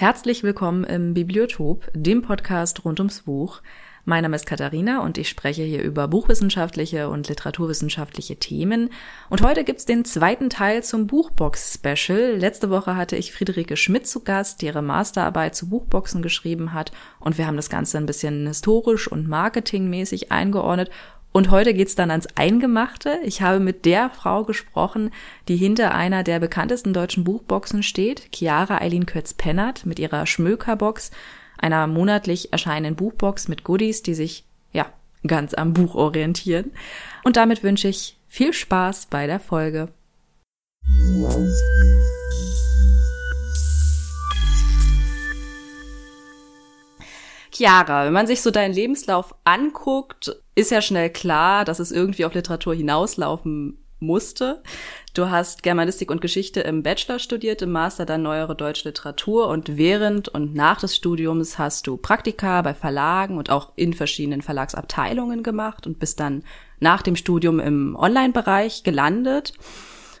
Herzlich willkommen im Bibliotop, dem Podcast rund ums Buch. Mein Name ist Katharina und ich spreche hier über buchwissenschaftliche und literaturwissenschaftliche Themen. Und heute gibt's den zweiten Teil zum Buchbox-Special. Letzte Woche hatte ich Friederike Schmidt zu Gast, die ihre Masterarbeit zu Buchboxen geschrieben hat. Und wir haben das Ganze ein bisschen historisch und marketingmäßig eingeordnet und heute geht's dann ans Eingemachte. Ich habe mit der Frau gesprochen, die hinter einer der bekanntesten deutschen Buchboxen steht, Chiara Eileen Kötz-Pennert mit ihrer Schmökerbox, einer monatlich erscheinenden Buchbox mit Goodies, die sich, ja, ganz am Buch orientieren. Und damit wünsche ich viel Spaß bei der Folge. Chiara, wenn man sich so deinen Lebenslauf anguckt, ist ja schnell klar, dass es irgendwie auf Literatur hinauslaufen musste. Du hast Germanistik und Geschichte im Bachelor studiert, im Master dann neuere deutsche Literatur und während und nach des Studiums hast du Praktika bei Verlagen und auch in verschiedenen Verlagsabteilungen gemacht und bist dann nach dem Studium im Online-Bereich gelandet.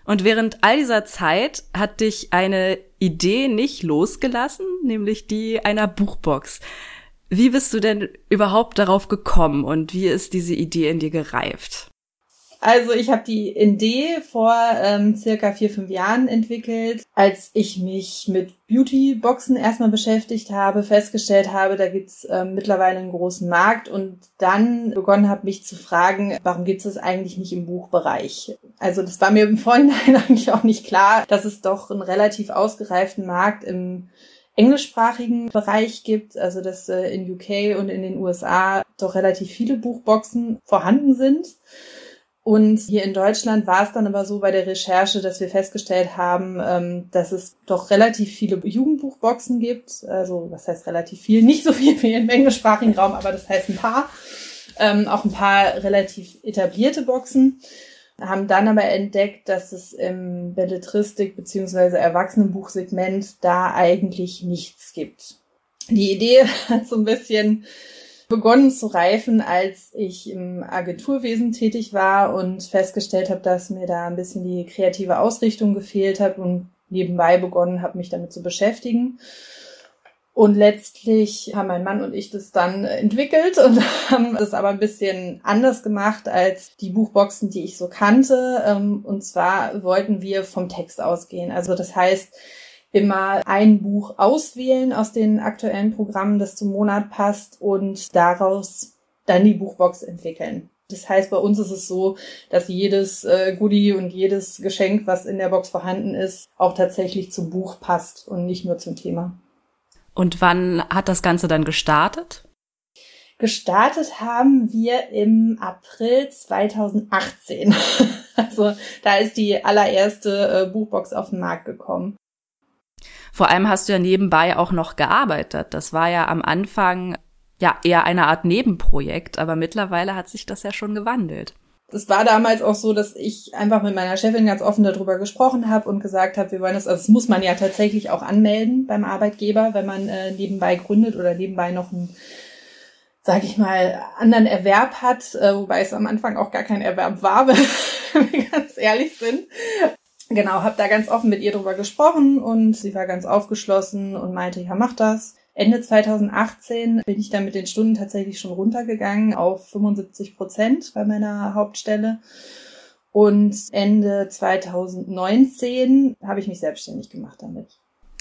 Und während all dieser Zeit hat dich eine Idee nicht losgelassen, nämlich die einer Buchbox. Wie bist du denn überhaupt darauf gekommen und wie ist diese Idee in dir gereift? Also ich habe die Idee vor ähm, circa vier, fünf Jahren entwickelt, als ich mich mit Beauty-Boxen erstmal beschäftigt habe, festgestellt habe, da gibt's ähm, mittlerweile einen großen Markt und dann begonnen habe, mich zu fragen, warum gibt's das eigentlich nicht im Buchbereich? Also das war mir im Vorhinein eigentlich auch nicht klar, dass es doch einen relativ ausgereiften Markt im englischsprachigen Bereich gibt, also dass äh, in UK und in den USA doch relativ viele Buchboxen vorhanden sind. Und hier in Deutschland war es dann aber so bei der Recherche, dass wir festgestellt haben, ähm, dass es doch relativ viele Jugendbuchboxen gibt. Also was heißt relativ viel? Nicht so viel wie im englischsprachigen Raum, aber das heißt ein paar. Ähm, auch ein paar relativ etablierte Boxen haben dann aber entdeckt, dass es im Belletristik beziehungsweise Erwachsenenbuchsegment da eigentlich nichts gibt. Die Idee hat so ein bisschen begonnen zu reifen, als ich im Agenturwesen tätig war und festgestellt habe, dass mir da ein bisschen die kreative Ausrichtung gefehlt hat und nebenbei begonnen habe, mich damit zu beschäftigen. Und letztlich haben mein Mann und ich das dann entwickelt und haben das aber ein bisschen anders gemacht als die Buchboxen, die ich so kannte. Ähm, und zwar wollten wir vom Text ausgehen. Also das heißt, immer ein Buch auswählen aus den aktuellen Programmen, das zum Monat passt und daraus dann die Buchbox entwickeln. Das heißt, bei uns ist es so, dass jedes äh, Goodie und jedes Geschenk, was in der Box vorhanden ist, auch tatsächlich zum Buch passt und nicht nur zum Thema. Und wann hat das Ganze dann gestartet? Gestartet haben wir im April 2018. also da ist die allererste äh, Buchbox auf den Markt gekommen. Vor allem hast du ja nebenbei auch noch gearbeitet. Das war ja am Anfang ja eher eine Art Nebenprojekt, aber mittlerweile hat sich das ja schon gewandelt. Es war damals auch so, dass ich einfach mit meiner Chefin ganz offen darüber gesprochen habe und gesagt habe, wir wollen das, also das muss man ja tatsächlich auch anmelden beim Arbeitgeber, wenn man äh, nebenbei gründet oder nebenbei noch einen, sag ich mal, anderen Erwerb hat, äh, wobei es am Anfang auch gar kein Erwerb war, wenn wir ganz ehrlich sind. Genau, habe da ganz offen mit ihr drüber gesprochen und sie war ganz aufgeschlossen und meinte, ja, mach das. Ende 2018 bin ich dann mit den Stunden tatsächlich schon runtergegangen auf 75 Prozent bei meiner Hauptstelle. Und Ende 2019 habe ich mich selbstständig gemacht damit.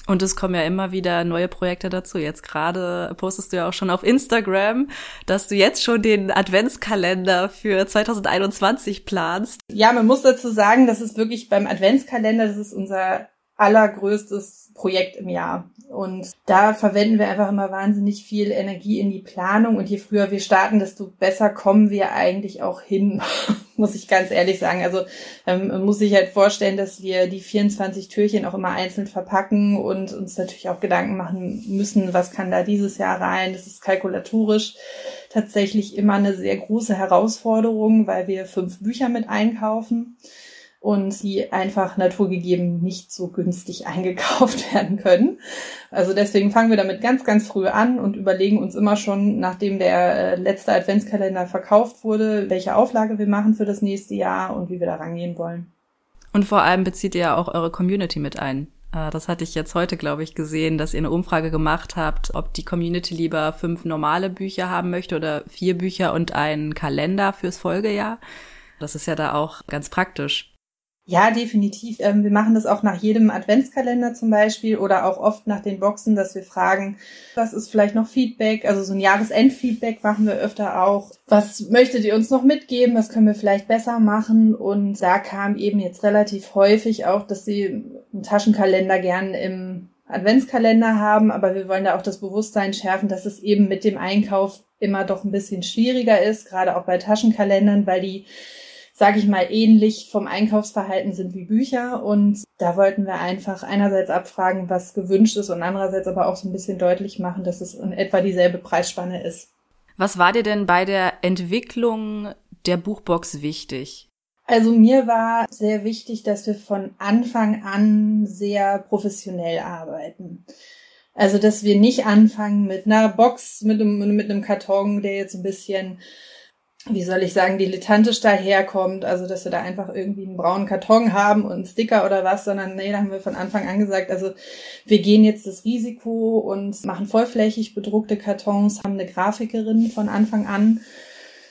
Und es kommen ja immer wieder neue Projekte dazu. Jetzt gerade postest du ja auch schon auf Instagram, dass du jetzt schon den Adventskalender für 2021 planst. Ja, man muss dazu sagen, dass es wirklich beim Adventskalender, das ist unser allergrößtes Projekt im Jahr. Und da verwenden wir einfach immer wahnsinnig viel Energie in die Planung. Und je früher wir starten, desto besser kommen wir eigentlich auch hin, muss ich ganz ehrlich sagen. Also ähm, muss sich halt vorstellen, dass wir die 24 Türchen auch immer einzeln verpacken und uns natürlich auch Gedanken machen müssen, was kann da dieses Jahr rein. Das ist kalkulatorisch tatsächlich immer eine sehr große Herausforderung, weil wir fünf Bücher mit einkaufen und die einfach naturgegeben nicht so günstig eingekauft werden können. Also deswegen fangen wir damit ganz, ganz früh an und überlegen uns immer schon, nachdem der äh, letzte Adventskalender verkauft wurde, welche Auflage wir machen für das nächste Jahr und wie wir da rangehen wollen. Und vor allem bezieht ihr ja auch eure Community mit ein. Äh, das hatte ich jetzt heute, glaube ich, gesehen, dass ihr eine Umfrage gemacht habt, ob die Community lieber fünf normale Bücher haben möchte oder vier Bücher und einen Kalender fürs Folgejahr. Das ist ja da auch ganz praktisch. Ja, definitiv. Ähm, wir machen das auch nach jedem Adventskalender zum Beispiel oder auch oft nach den Boxen, dass wir fragen, was ist vielleicht noch Feedback? Also so ein Jahresendfeedback machen wir öfter auch. Was möchtet ihr uns noch mitgeben? Was können wir vielleicht besser machen? Und da kam eben jetzt relativ häufig auch, dass sie einen Taschenkalender gern im Adventskalender haben, aber wir wollen da auch das Bewusstsein schärfen, dass es eben mit dem Einkauf immer doch ein bisschen schwieriger ist, gerade auch bei Taschenkalendern, weil die sage ich mal, ähnlich vom Einkaufsverhalten sind wie Bücher. Und da wollten wir einfach einerseits abfragen, was gewünscht ist und andererseits aber auch so ein bisschen deutlich machen, dass es in etwa dieselbe Preisspanne ist. Was war dir denn bei der Entwicklung der Buchbox wichtig? Also mir war sehr wichtig, dass wir von Anfang an sehr professionell arbeiten. Also, dass wir nicht anfangen mit einer Box, mit einem, mit einem Karton, der jetzt ein bisschen wie soll ich sagen, dilettantisch daherkommt, also dass wir da einfach irgendwie einen braunen Karton haben und einen Sticker oder was, sondern nee, da haben wir von Anfang an gesagt, also wir gehen jetzt das Risiko und machen vollflächig bedruckte Kartons, haben eine Grafikerin von Anfang an.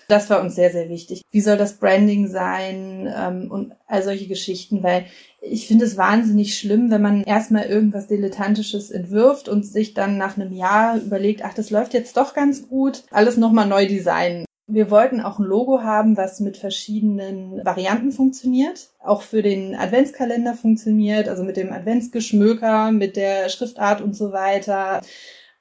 Das war uns sehr, sehr wichtig. Wie soll das Branding sein ähm, und all solche Geschichten, weil ich finde es wahnsinnig schlimm, wenn man erstmal irgendwas Dilettantisches entwirft und sich dann nach einem Jahr überlegt, ach, das läuft jetzt doch ganz gut, alles nochmal neu designen. Wir wollten auch ein Logo haben, was mit verschiedenen Varianten funktioniert, auch für den Adventskalender funktioniert, also mit dem Adventsgeschmöker, mit der Schriftart und so weiter,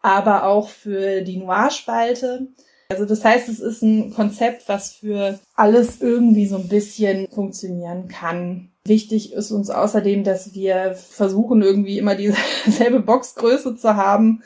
aber auch für die Noir-Spalte. Also das heißt, es ist ein Konzept, was für alles irgendwie so ein bisschen funktionieren kann. Wichtig ist uns außerdem, dass wir versuchen, irgendwie immer dieselbe Boxgröße zu haben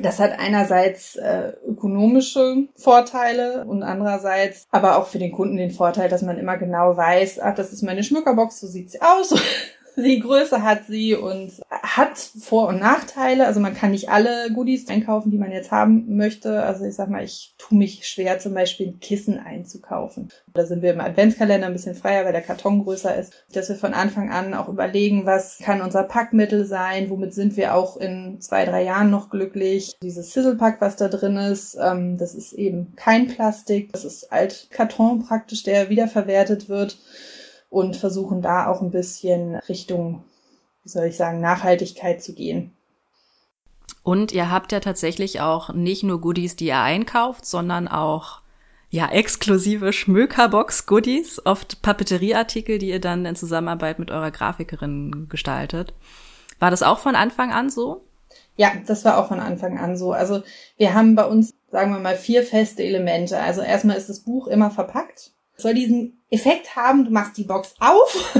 das hat einerseits äh, ökonomische Vorteile und andererseits aber auch für den Kunden den Vorteil, dass man immer genau weiß, ach, das ist meine Schmückerbox, so sieht sie aus. die Größe hat sie und hat Vor- und Nachteile. Also man kann nicht alle Goodies einkaufen, die man jetzt haben möchte. Also ich sag mal, ich tue mich schwer, zum Beispiel ein Kissen einzukaufen. Da sind wir im Adventskalender ein bisschen freier, weil der Karton größer ist. Dass wir von Anfang an auch überlegen, was kann unser Packmittel sein, womit sind wir auch in zwei, drei Jahren noch glücklich. Dieses Sizzle-Pack, was da drin ist, ähm, das ist eben kein Plastik. Das ist Altkarton praktisch, der wiederverwertet wird und versuchen da auch ein bisschen Richtung, wie soll ich sagen, Nachhaltigkeit zu gehen. Und ihr habt ja tatsächlich auch nicht nur Goodies, die ihr einkauft, sondern auch ja exklusive Schmökerbox-Goodies, oft Papeterieartikel, die ihr dann in Zusammenarbeit mit eurer Grafikerin gestaltet. War das auch von Anfang an so? Ja, das war auch von Anfang an so. Also wir haben bei uns, sagen wir mal, vier feste Elemente. Also erstmal ist das Buch immer verpackt soll diesen Effekt haben, du machst die Box auf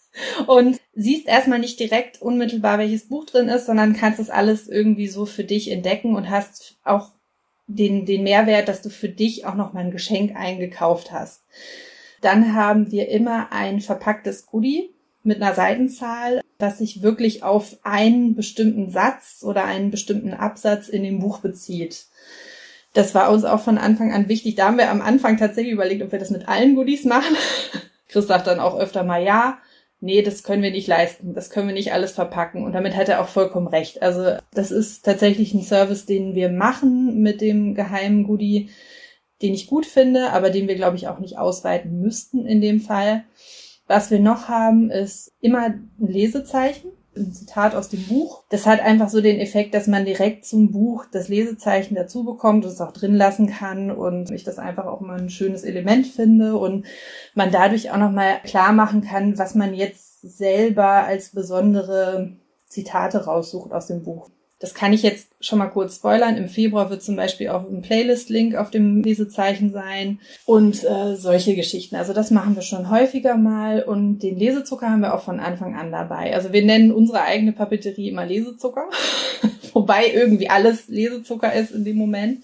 und siehst erstmal nicht direkt unmittelbar, welches Buch drin ist, sondern kannst das alles irgendwie so für dich entdecken und hast auch den, den Mehrwert, dass du für dich auch noch mal ein Geschenk eingekauft hast. Dann haben wir immer ein verpacktes Goodie mit einer Seitenzahl, das sich wirklich auf einen bestimmten Satz oder einen bestimmten Absatz in dem Buch bezieht. Das war uns auch von Anfang an wichtig. Da haben wir am Anfang tatsächlich überlegt, ob wir das mit allen Goodies machen. Chris sagt dann auch öfter mal ja. Nee, das können wir nicht leisten. Das können wir nicht alles verpacken. Und damit hat er auch vollkommen recht. Also das ist tatsächlich ein Service, den wir machen mit dem geheimen Goodie, den ich gut finde, aber den wir, glaube ich, auch nicht ausweiten müssten in dem Fall. Was wir noch haben, ist immer ein Lesezeichen ein Zitat aus dem Buch. Das hat einfach so den Effekt, dass man direkt zum Buch das Lesezeichen dazu bekommt und es auch drin lassen kann und ich das einfach auch immer ein schönes Element finde und man dadurch auch nochmal klar machen kann, was man jetzt selber als besondere Zitate raussucht aus dem Buch. Das kann ich jetzt schon mal kurz spoilern. Im Februar wird zum Beispiel auch ein Playlist-Link auf dem Lesezeichen sein und äh, solche Geschichten. Also das machen wir schon häufiger mal und den Lesezucker haben wir auch von Anfang an dabei. Also wir nennen unsere eigene Papeterie immer Lesezucker, wobei irgendwie alles Lesezucker ist in dem Moment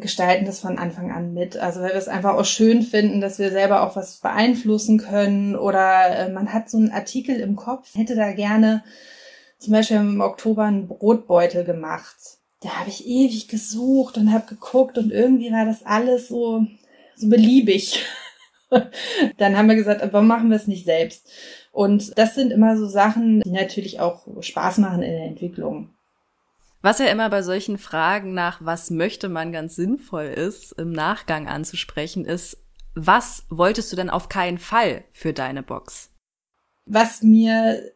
gestalten das von Anfang an mit. Also weil wir es einfach auch schön finden, dass wir selber auch was beeinflussen können oder äh, man hat so einen Artikel im Kopf, hätte da gerne zum Beispiel im Oktober einen Brotbeutel gemacht. Da habe ich ewig gesucht und habe geguckt und irgendwie war das alles so, so beliebig. Dann haben wir gesagt, warum machen wir es nicht selbst? Und das sind immer so Sachen, die natürlich auch Spaß machen in der Entwicklung. Was ja immer bei solchen Fragen nach, was möchte man ganz sinnvoll ist, im Nachgang anzusprechen, ist, was wolltest du denn auf keinen Fall für deine Box? Was mir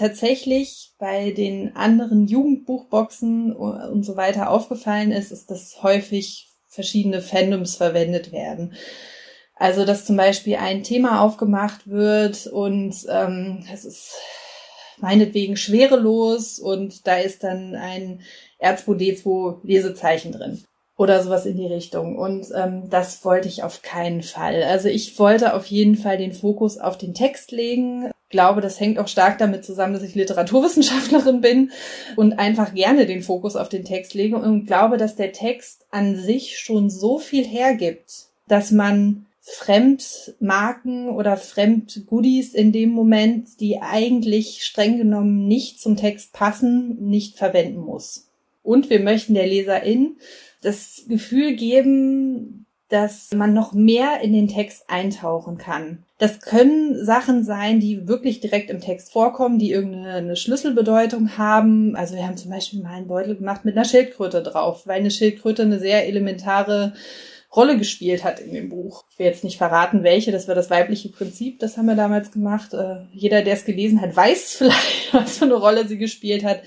tatsächlich bei den anderen Jugendbuchboxen und so weiter aufgefallen ist, ist, dass häufig verschiedene Fandoms verwendet werden. Also, dass zum Beispiel ein Thema aufgemacht wird und ähm, es ist meinetwegen schwerelos und da ist dann ein R2D2 Lesezeichen drin oder sowas in die Richtung. Und ähm, das wollte ich auf keinen Fall. Also ich wollte auf jeden Fall den Fokus auf den Text legen. Ich glaube, das hängt auch stark damit zusammen, dass ich Literaturwissenschaftlerin bin und einfach gerne den Fokus auf den Text lege und glaube, dass der Text an sich schon so viel hergibt, dass man Fremdmarken oder Fremdgoodies in dem Moment, die eigentlich streng genommen nicht zum Text passen, nicht verwenden muss. Und wir möchten der Leserin das Gefühl geben, dass man noch mehr in den Text eintauchen kann. Das können Sachen sein, die wirklich direkt im Text vorkommen, die irgendeine Schlüsselbedeutung haben. Also wir haben zum Beispiel mal einen Beutel gemacht mit einer Schildkröte drauf, weil eine Schildkröte eine sehr elementare Rolle gespielt hat in dem Buch. Ich will jetzt nicht verraten, welche, das war das weibliche Prinzip, das haben wir damals gemacht. Äh, jeder, der es gelesen hat, weiß vielleicht, was für eine Rolle sie gespielt hat.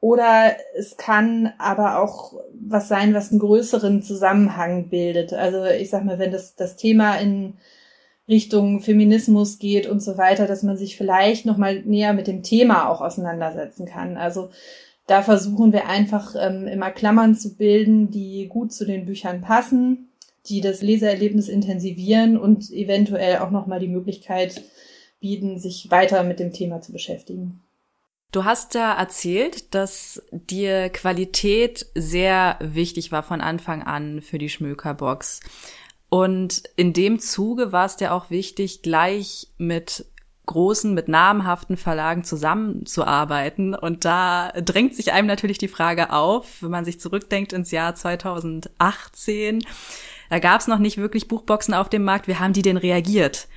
Oder es kann aber auch was sein, was einen größeren Zusammenhang bildet. Also ich sag mal, wenn das, das Thema in Richtung Feminismus geht und so weiter, dass man sich vielleicht nochmal näher mit dem Thema auch auseinandersetzen kann. Also da versuchen wir einfach ähm, immer Klammern zu bilden, die gut zu den Büchern passen die das Leseerlebnis intensivieren und eventuell auch nochmal die Möglichkeit bieten, sich weiter mit dem Thema zu beschäftigen. Du hast da erzählt, dass dir Qualität sehr wichtig war von Anfang an für die Schmökerbox. Und in dem Zuge war es dir auch wichtig, gleich mit großen, mit namhaften Verlagen zusammenzuarbeiten. Und da drängt sich einem natürlich die Frage auf, wenn man sich zurückdenkt ins Jahr 2018 da gab es noch nicht wirklich Buchboxen auf dem Markt. Wie haben die denn reagiert,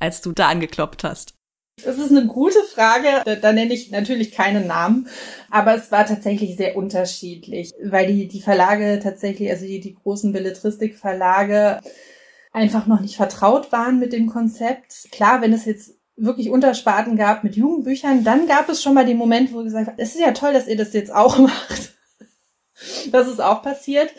als du da angekloppt hast? Das ist eine gute Frage. Da, da nenne ich natürlich keinen Namen, aber es war tatsächlich sehr unterschiedlich, weil die, die Verlage tatsächlich, also die, die großen Belletristikverlage einfach noch nicht vertraut waren mit dem Konzept. Klar, wenn es jetzt wirklich Untersparten gab mit Jugendbüchern, dann gab es schon mal den Moment, wo gesagt es ist ja toll, dass ihr das jetzt auch macht. Das ist auch passiert.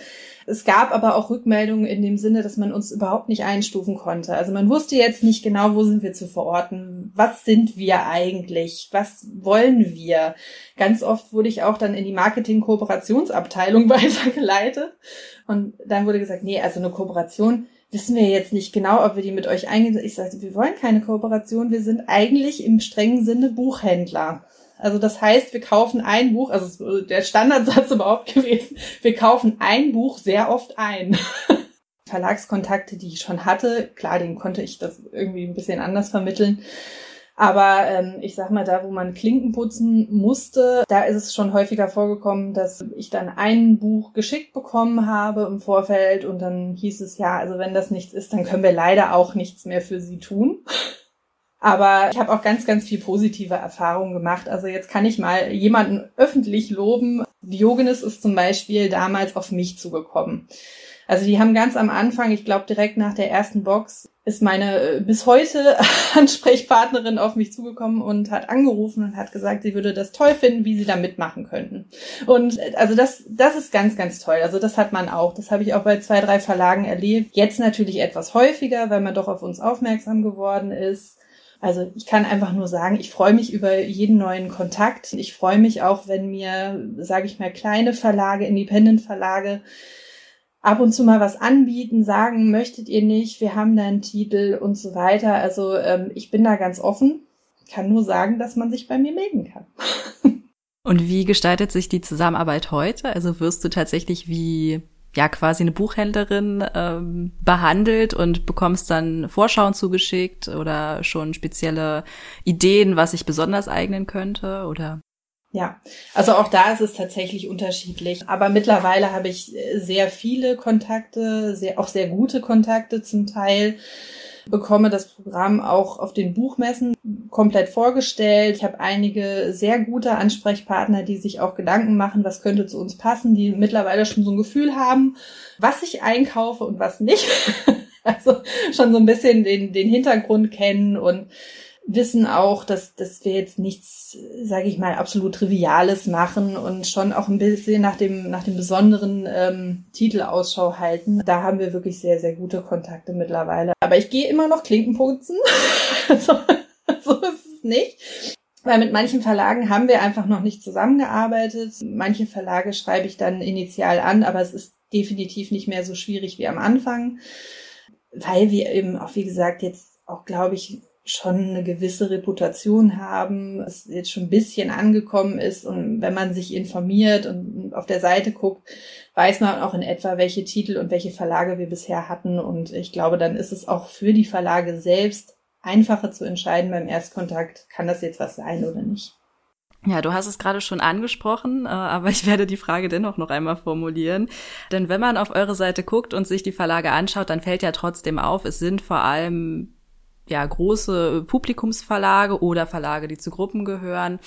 Es gab aber auch Rückmeldungen in dem Sinne, dass man uns überhaupt nicht einstufen konnte. Also man wusste jetzt nicht genau, wo sind wir zu verorten, was sind wir eigentlich, was wollen wir. Ganz oft wurde ich auch dann in die Marketing-Kooperationsabteilung weitergeleitet und dann wurde gesagt, nee, also eine Kooperation wissen wir jetzt nicht genau, ob wir die mit euch eingehen. Ich sagte, wir wollen keine Kooperation, wir sind eigentlich im strengen Sinne Buchhändler. Also das heißt, wir kaufen ein Buch, also der Standardsatz überhaupt gewesen, wir kaufen ein Buch sehr oft ein. Verlagskontakte, die ich schon hatte, klar, denen konnte ich das irgendwie ein bisschen anders vermitteln. Aber ähm, ich sag mal, da wo man Klinken putzen musste, da ist es schon häufiger vorgekommen, dass ich dann ein Buch geschickt bekommen habe im Vorfeld und dann hieß es ja, also wenn das nichts ist, dann können wir leider auch nichts mehr für sie tun. Aber ich habe auch ganz, ganz viel positive Erfahrungen gemacht. Also jetzt kann ich mal jemanden öffentlich loben. Diogenes ist zum Beispiel damals auf mich zugekommen. Also die haben ganz am Anfang, ich glaube direkt nach der ersten Box, ist meine äh, bis heute Ansprechpartnerin auf mich zugekommen und hat angerufen und hat gesagt, sie würde das toll finden, wie sie da mitmachen könnten. Und äh, also das, das ist ganz, ganz toll. Also das hat man auch. Das habe ich auch bei zwei, drei Verlagen erlebt. Jetzt natürlich etwas häufiger, weil man doch auf uns aufmerksam geworden ist. Also ich kann einfach nur sagen, ich freue mich über jeden neuen Kontakt. Ich freue mich auch, wenn mir, sage ich mal, kleine Verlage, Independent-Verlage ab und zu mal was anbieten, sagen, möchtet ihr nicht, wir haben da einen Titel und so weiter. Also ähm, ich bin da ganz offen. Kann nur sagen, dass man sich bei mir melden kann. Und wie gestaltet sich die Zusammenarbeit heute? Also wirst du tatsächlich wie ja quasi eine Buchhändlerin ähm, behandelt und bekommst dann Vorschauen zugeschickt oder schon spezielle Ideen, was sich besonders eignen könnte oder? Ja, also auch da ist es tatsächlich unterschiedlich. Aber mittlerweile habe ich sehr viele Kontakte, sehr, auch sehr gute Kontakte zum Teil bekomme das Programm auch auf den Buchmessen komplett vorgestellt. Ich habe einige sehr gute Ansprechpartner, die sich auch Gedanken machen, was könnte zu uns passen, die mittlerweile schon so ein Gefühl haben, was ich einkaufe und was nicht. also schon so ein bisschen den, den Hintergrund kennen und wissen auch, dass, dass wir jetzt nichts, sage ich mal, absolut Triviales machen und schon auch ein bisschen nach dem, nach dem besonderen ähm, Titel Ausschau halten. Da haben wir wirklich sehr, sehr gute Kontakte mittlerweile. Aber ich gehe immer noch Klinken putzen. so, so ist es nicht. Weil mit manchen Verlagen haben wir einfach noch nicht zusammengearbeitet. Manche Verlage schreibe ich dann initial an, aber es ist definitiv nicht mehr so schwierig wie am Anfang, weil wir eben auch, wie gesagt, jetzt auch, glaube ich, schon eine gewisse Reputation haben, es jetzt schon ein bisschen angekommen ist und wenn man sich informiert und auf der Seite guckt, weiß man auch in etwa, welche Titel und welche Verlage wir bisher hatten und ich glaube, dann ist es auch für die Verlage selbst einfacher zu entscheiden beim Erstkontakt, kann das jetzt was sein oder nicht. Ja, du hast es gerade schon angesprochen, äh, aber ich werde die Frage dennoch noch einmal formulieren. Denn wenn man auf eure Seite guckt und sich die Verlage anschaut, dann fällt ja trotzdem auf, es sind vor allem ja, große Publikumsverlage oder Verlage, die zu Gruppen gehören.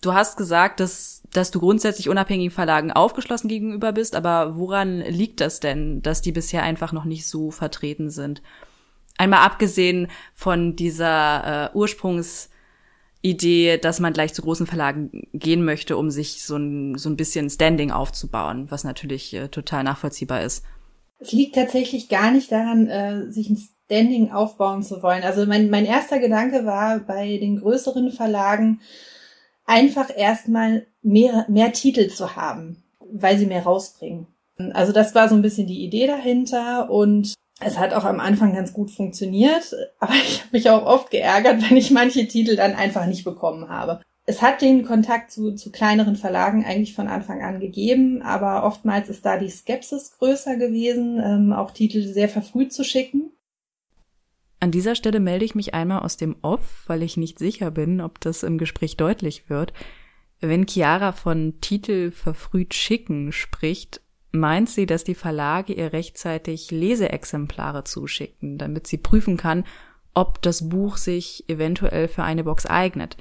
Du hast gesagt, dass, dass du grundsätzlich unabhängigen Verlagen aufgeschlossen gegenüber bist, aber woran liegt das denn, dass die bisher einfach noch nicht so vertreten sind? Einmal abgesehen von dieser äh, Ursprungsidee, dass man gleich zu großen Verlagen gehen möchte, um sich so ein, so ein bisschen Standing aufzubauen, was natürlich äh, total nachvollziehbar ist. Es liegt tatsächlich gar nicht daran, äh, sich ein Standing aufbauen zu wollen. Also mein, mein erster Gedanke war bei den größeren Verlagen einfach erstmal mehr, mehr Titel zu haben, weil sie mehr rausbringen. Also das war so ein bisschen die Idee dahinter und es hat auch am Anfang ganz gut funktioniert, aber ich habe mich auch oft geärgert, wenn ich manche Titel dann einfach nicht bekommen habe. Es hat den Kontakt zu, zu kleineren Verlagen eigentlich von Anfang an gegeben, aber oftmals ist da die Skepsis größer gewesen, ähm, auch Titel sehr verfrüht zu schicken. An dieser Stelle melde ich mich einmal aus dem Off, weil ich nicht sicher bin, ob das im Gespräch deutlich wird. Wenn Chiara von Titel verfrüht schicken spricht, meint sie, dass die Verlage ihr rechtzeitig Leseexemplare zuschicken, damit sie prüfen kann, ob das Buch sich eventuell für eine Box eignet.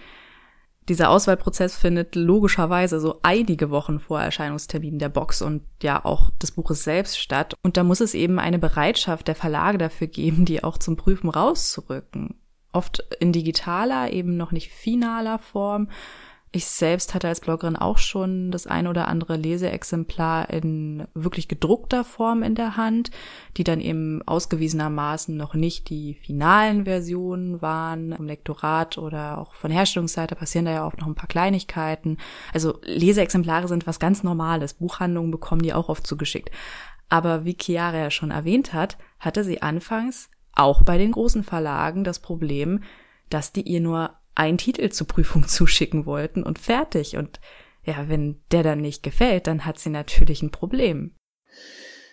Dieser Auswahlprozess findet logischerweise so einige Wochen vor Erscheinungstermin der Box und ja auch des Buches selbst statt. Und da muss es eben eine Bereitschaft der Verlage dafür geben, die auch zum Prüfen rauszurücken. Oft in digitaler, eben noch nicht finaler Form ich selbst hatte als Bloggerin auch schon das ein oder andere Leseexemplar in wirklich gedruckter Form in der Hand, die dann eben ausgewiesenermaßen noch nicht die finalen Versionen waren. Im Lektorat oder auch von Herstellungsseite passieren da ja auch noch ein paar Kleinigkeiten. Also Leseexemplare sind was ganz Normales. Buchhandlungen bekommen die auch oft zugeschickt. Aber wie Chiara ja schon erwähnt hat, hatte sie anfangs auch bei den großen Verlagen das Problem, dass die ihr nur einen Titel zur Prüfung zuschicken wollten und fertig. Und ja, wenn der dann nicht gefällt, dann hat sie natürlich ein Problem.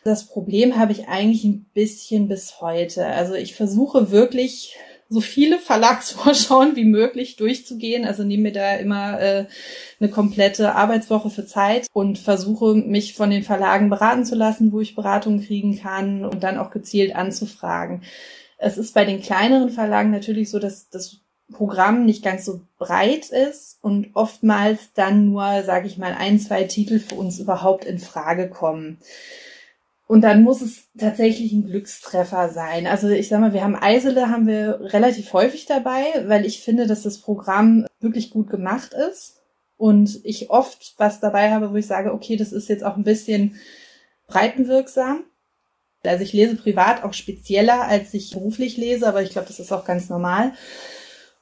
Das Problem habe ich eigentlich ein bisschen bis heute. Also ich versuche wirklich so viele Verlagsvorschauen wie möglich durchzugehen. Also nehme mir da immer äh, eine komplette Arbeitswoche für Zeit und versuche mich von den Verlagen beraten zu lassen, wo ich Beratung kriegen kann und dann auch gezielt anzufragen. Es ist bei den kleineren Verlagen natürlich so, dass das Programm nicht ganz so breit ist und oftmals dann nur, sage ich mal, ein, zwei Titel für uns überhaupt in Frage kommen. Und dann muss es tatsächlich ein Glückstreffer sein. Also ich sag mal, wir haben Eisele haben wir relativ häufig dabei, weil ich finde, dass das Programm wirklich gut gemacht ist und ich oft was dabei habe, wo ich sage, okay, das ist jetzt auch ein bisschen breitenwirksam. Also ich lese privat auch spezieller, als ich beruflich lese, aber ich glaube, das ist auch ganz normal.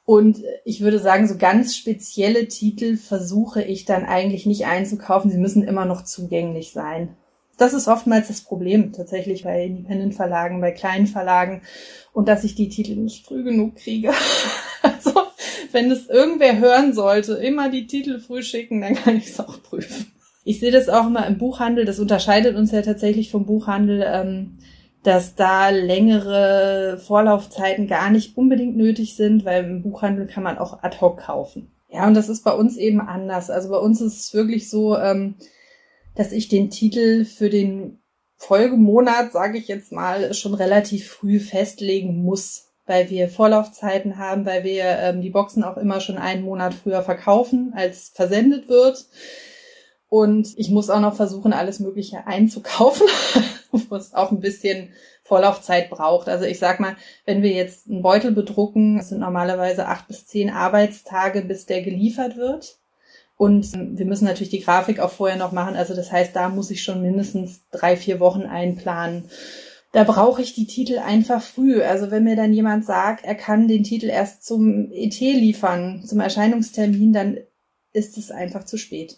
Und ich würde sagen, so ganz spezielle Titel versuche ich dann eigentlich nicht einzukaufen. Sie müssen immer noch zugänglich sein. Das ist oftmals das Problem tatsächlich bei Independent-Verlagen, bei kleinen Verlagen und dass ich die Titel nicht früh genug kriege. also wenn es irgendwer hören sollte, immer die Titel früh schicken, dann kann ich es auch prüfen. Ich sehe das auch immer im Buchhandel, das unterscheidet uns ja tatsächlich vom Buchhandel. Ähm, dass da längere Vorlaufzeiten gar nicht unbedingt nötig sind, weil im Buchhandel kann man auch ad hoc kaufen. Ja, und das ist bei uns eben anders. Also bei uns ist es wirklich so, ähm, dass ich den Titel für den Folgemonat, sage ich jetzt mal, schon relativ früh festlegen muss, weil wir Vorlaufzeiten haben, weil wir ähm, die Boxen auch immer schon einen Monat früher verkaufen, als versendet wird. Und ich muss auch noch versuchen, alles Mögliche einzukaufen, wo es auch ein bisschen Vorlaufzeit braucht. Also ich sag mal, wenn wir jetzt einen Beutel bedrucken, sind normalerweise acht bis zehn Arbeitstage, bis der geliefert wird. Und ähm, wir müssen natürlich die Grafik auch vorher noch machen. Also das heißt, da muss ich schon mindestens drei, vier Wochen einplanen. Da brauche ich die Titel einfach früh. Also wenn mir dann jemand sagt, er kann den Titel erst zum ET liefern, zum Erscheinungstermin, dann ist es einfach zu spät.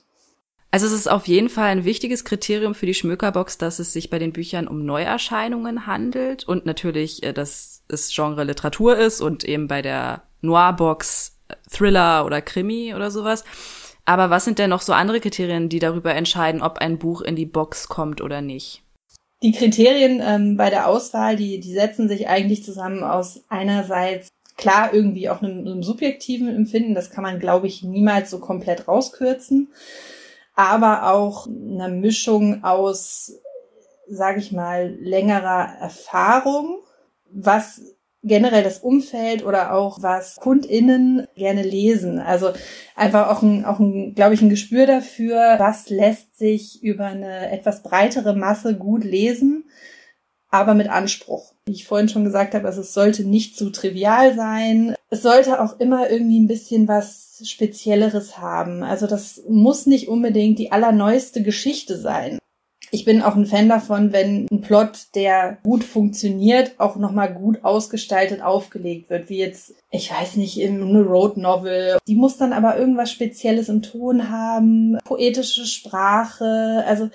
Also es ist auf jeden Fall ein wichtiges Kriterium für die Schmökerbox, dass es sich bei den Büchern um Neuerscheinungen handelt und natürlich, äh, dass es Genre Literatur ist und eben bei der Noirbox äh, Thriller oder Krimi oder sowas. Aber was sind denn noch so andere Kriterien, die darüber entscheiden, ob ein Buch in die Box kommt oder nicht? Die Kriterien ähm, bei der Auswahl, die, die setzen sich eigentlich zusammen aus einerseits klar irgendwie auch einem, einem subjektiven Empfinden, das kann man, glaube ich, niemals so komplett rauskürzen aber auch eine Mischung aus, sage ich mal, längerer Erfahrung, was generell das Umfeld oder auch was KundInnen gerne lesen. Also einfach auch ein, auch ein, glaube ich, ein Gespür dafür, was lässt sich über eine etwas breitere Masse gut lesen, aber mit Anspruch. Wie ich vorhin schon gesagt habe, also es sollte nicht zu trivial sein. Es sollte auch immer irgendwie ein bisschen was Spezielleres haben. Also das muss nicht unbedingt die allerneueste Geschichte sein. Ich bin auch ein Fan davon, wenn ein Plot, der gut funktioniert, auch nochmal gut ausgestaltet aufgelegt wird, wie jetzt, ich weiß nicht, eine Road Novel. Die muss dann aber irgendwas Spezielles im Ton haben, poetische Sprache, also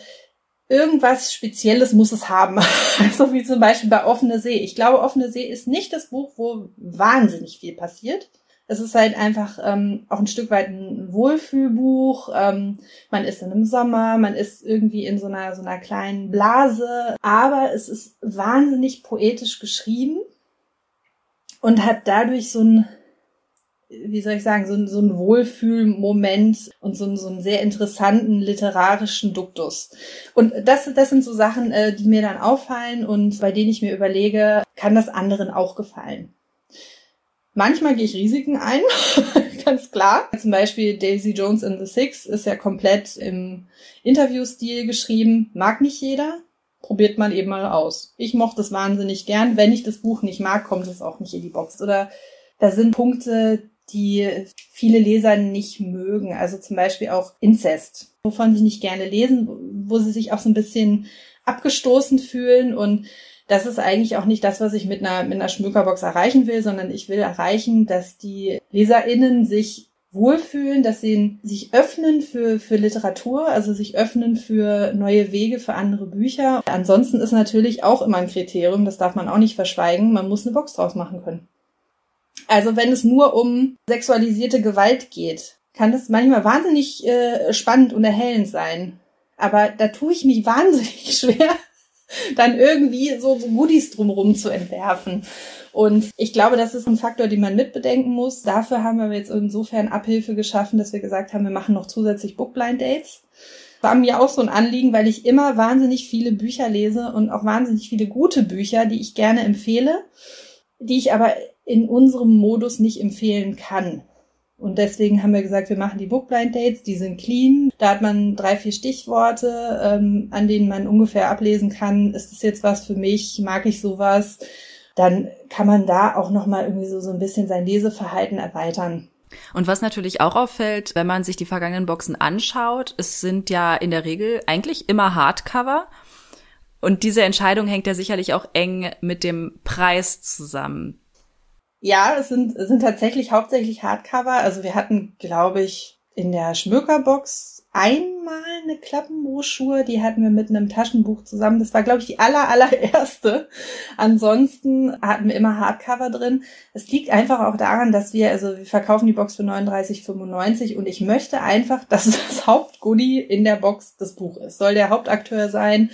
irgendwas Spezielles muss es haben. so wie zum Beispiel bei Offene See. Ich glaube, Offene See ist nicht das Buch, wo wahnsinnig viel passiert. Es ist halt einfach ähm, auch ein Stück weit ein Wohlfühlbuch. Ähm, man ist in einem Sommer, man ist irgendwie in so einer, so einer kleinen Blase, aber es ist wahnsinnig poetisch geschrieben und hat dadurch so ein, wie soll ich sagen, so ein, so ein Wohlfühlmoment und so, so einen sehr interessanten literarischen Duktus. Und das, das sind so Sachen, äh, die mir dann auffallen und bei denen ich mir überlege, kann das anderen auch gefallen? Manchmal gehe ich Risiken ein, ganz klar. Zum Beispiel Daisy Jones in the Six ist ja komplett im Interviewstil geschrieben. Mag nicht jeder, probiert man eben mal aus. Ich mochte es wahnsinnig gern. Wenn ich das Buch nicht mag, kommt es auch nicht in die Box. Oder da sind Punkte, die viele Leser nicht mögen. Also zum Beispiel auch Inzest, wovon sie nicht gerne lesen, wo sie sich auch so ein bisschen abgestoßen fühlen und das ist eigentlich auch nicht das, was ich mit einer, mit einer Schmökerbox erreichen will, sondern ich will erreichen, dass die LeserInnen sich wohlfühlen, dass sie sich öffnen für, für Literatur, also sich öffnen für neue Wege, für andere Bücher. Ansonsten ist natürlich auch immer ein Kriterium, das darf man auch nicht verschweigen, man muss eine Box draus machen können. Also wenn es nur um sexualisierte Gewalt geht, kann das manchmal wahnsinnig äh, spannend und erhellend sein. Aber da tue ich mich wahnsinnig schwer, dann irgendwie so, so Goodies drumherum zu entwerfen. Und ich glaube, das ist ein Faktor, den man mitbedenken muss. Dafür haben wir jetzt insofern Abhilfe geschaffen, dass wir gesagt haben, wir machen noch zusätzlich Bookblind Dates. War mir auch so ein Anliegen, weil ich immer wahnsinnig viele Bücher lese und auch wahnsinnig viele gute Bücher, die ich gerne empfehle, die ich aber in unserem Modus nicht empfehlen kann. Und deswegen haben wir gesagt, wir machen die Bookblind Dates, die sind clean. Da hat man drei, vier Stichworte, ähm, an denen man ungefähr ablesen kann, ist das jetzt was für mich, mag ich sowas? Dann kann man da auch nochmal irgendwie so, so ein bisschen sein Leseverhalten erweitern. Und was natürlich auch auffällt, wenn man sich die vergangenen Boxen anschaut, es sind ja in der Regel eigentlich immer Hardcover. Und diese Entscheidung hängt ja sicherlich auch eng mit dem Preis zusammen. Ja, es sind, es sind tatsächlich hauptsächlich Hardcover. Also wir hatten, glaube ich, in der Schmökerbox einmal eine Klappenbroschur, die hatten wir mit einem Taschenbuch zusammen. Das war, glaube ich, die aller, allererste. Ansonsten hatten wir immer Hardcover drin. Es liegt einfach auch daran, dass wir, also wir verkaufen die Box für 39,95 und ich möchte einfach, dass das Hauptgoodie in der Box das Buch ist. Soll der Hauptakteur sein.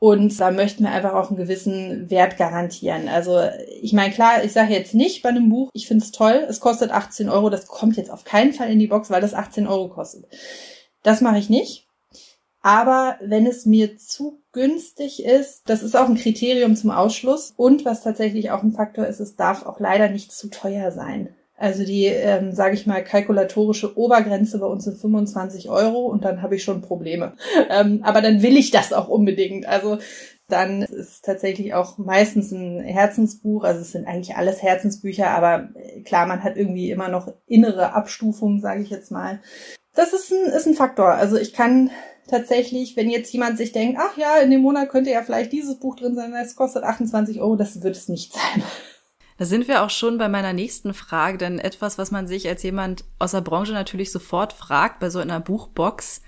Und da möchten wir einfach auch einen gewissen Wert garantieren. Also ich meine, klar, ich sage jetzt nicht bei einem Buch, ich finde es toll, es kostet 18 Euro, das kommt jetzt auf keinen Fall in die Box, weil das 18 Euro kostet. Das mache ich nicht. Aber wenn es mir zu günstig ist, das ist auch ein Kriterium zum Ausschluss. Und was tatsächlich auch ein Faktor ist, es darf auch leider nicht zu teuer sein. Also die, ähm, sage ich mal, kalkulatorische Obergrenze bei uns sind 25 Euro und dann habe ich schon Probleme. Ähm, aber dann will ich das auch unbedingt. Also dann ist es tatsächlich auch meistens ein Herzensbuch. Also es sind eigentlich alles Herzensbücher, aber äh, klar, man hat irgendwie immer noch innere Abstufungen, sage ich jetzt mal. Das ist ein, ist ein Faktor. Also ich kann tatsächlich, wenn jetzt jemand sich denkt, ach ja, in dem Monat könnte ja vielleicht dieses Buch drin sein, das kostet 28 Euro, das wird es nicht sein. Da sind wir auch schon bei meiner nächsten Frage, denn etwas, was man sich als jemand aus der Branche natürlich sofort fragt bei so einer Buchbox,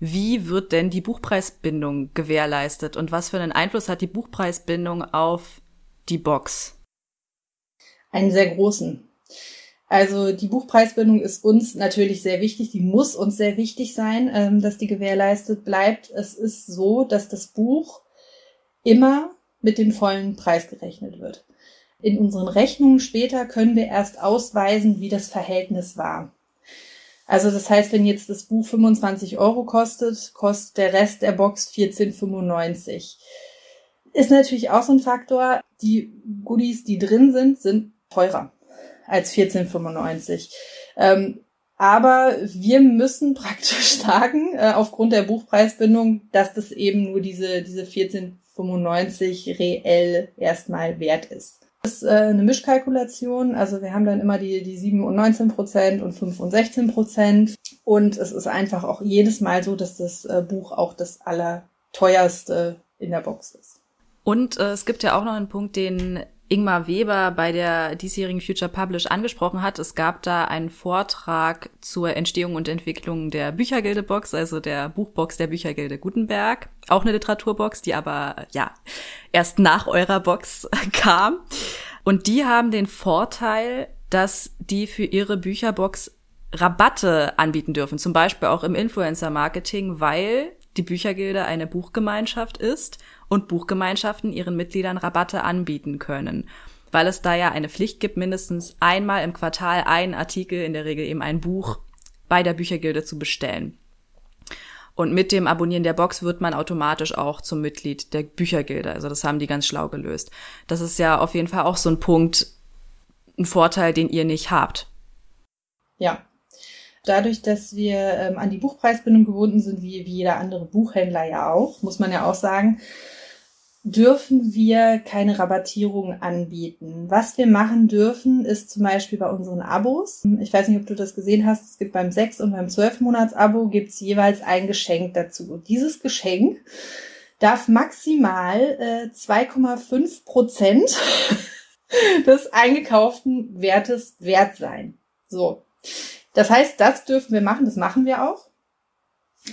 wie wird denn die Buchpreisbindung gewährleistet und was für einen Einfluss hat die Buchpreisbindung auf die Box? Einen sehr großen. Also die Buchpreisbindung ist uns natürlich sehr wichtig, die muss uns sehr wichtig sein, ähm, dass die gewährleistet bleibt. Es ist so, dass das Buch immer mit dem vollen Preis gerechnet wird. In unseren Rechnungen später können wir erst ausweisen, wie das Verhältnis war. Also das heißt, wenn jetzt das Buch 25 Euro kostet, kostet der Rest der Box 14,95. Ist natürlich auch so ein Faktor. Die Goodies, die drin sind, sind teurer als 14,95. Ähm, aber wir müssen praktisch sagen, äh, aufgrund der Buchpreisbindung, dass das eben nur diese, diese 14,95 reell erstmal wert ist. Ist äh, eine Mischkalkulation. Also wir haben dann immer die, die 7 und 19 Prozent und 5 und 16 Prozent. Und es ist einfach auch jedes Mal so, dass das äh, Buch auch das allerteuerste in der Box ist. Und äh, es gibt ja auch noch einen Punkt, den Ingmar Weber bei der diesjährigen Future Publish angesprochen hat. Es gab da einen Vortrag zur Entstehung und Entwicklung der Büchergilde Box, also der Buchbox der Büchergilde Gutenberg. Auch eine Literaturbox, die aber, ja, erst nach eurer Box kam. Und die haben den Vorteil, dass die für ihre Bücherbox Rabatte anbieten dürfen, zum Beispiel auch im Influencer-Marketing, weil die Büchergilde eine Buchgemeinschaft ist und Buchgemeinschaften ihren Mitgliedern Rabatte anbieten können. Weil es da ja eine Pflicht gibt, mindestens einmal im Quartal einen Artikel, in der Regel eben ein Buch, bei der Büchergilde zu bestellen. Und mit dem Abonnieren der Box wird man automatisch auch zum Mitglied der Büchergilde. Also das haben die ganz schlau gelöst. Das ist ja auf jeden Fall auch so ein Punkt, ein Vorteil, den ihr nicht habt. Ja, dadurch, dass wir ähm, an die Buchpreisbindung gebunden sind, wie, wie jeder andere Buchhändler ja auch, muss man ja auch sagen, dürfen wir keine Rabattierung anbieten. Was wir machen dürfen, ist zum Beispiel bei unseren Abos. Ich weiß nicht, ob du das gesehen hast. Es gibt beim 6 und beim 12 Monats Abo gibt's jeweils ein Geschenk dazu. Und dieses Geschenk darf maximal äh, 2,5 Prozent des eingekauften Wertes wert sein. So. Das heißt, das dürfen wir machen, das machen wir auch.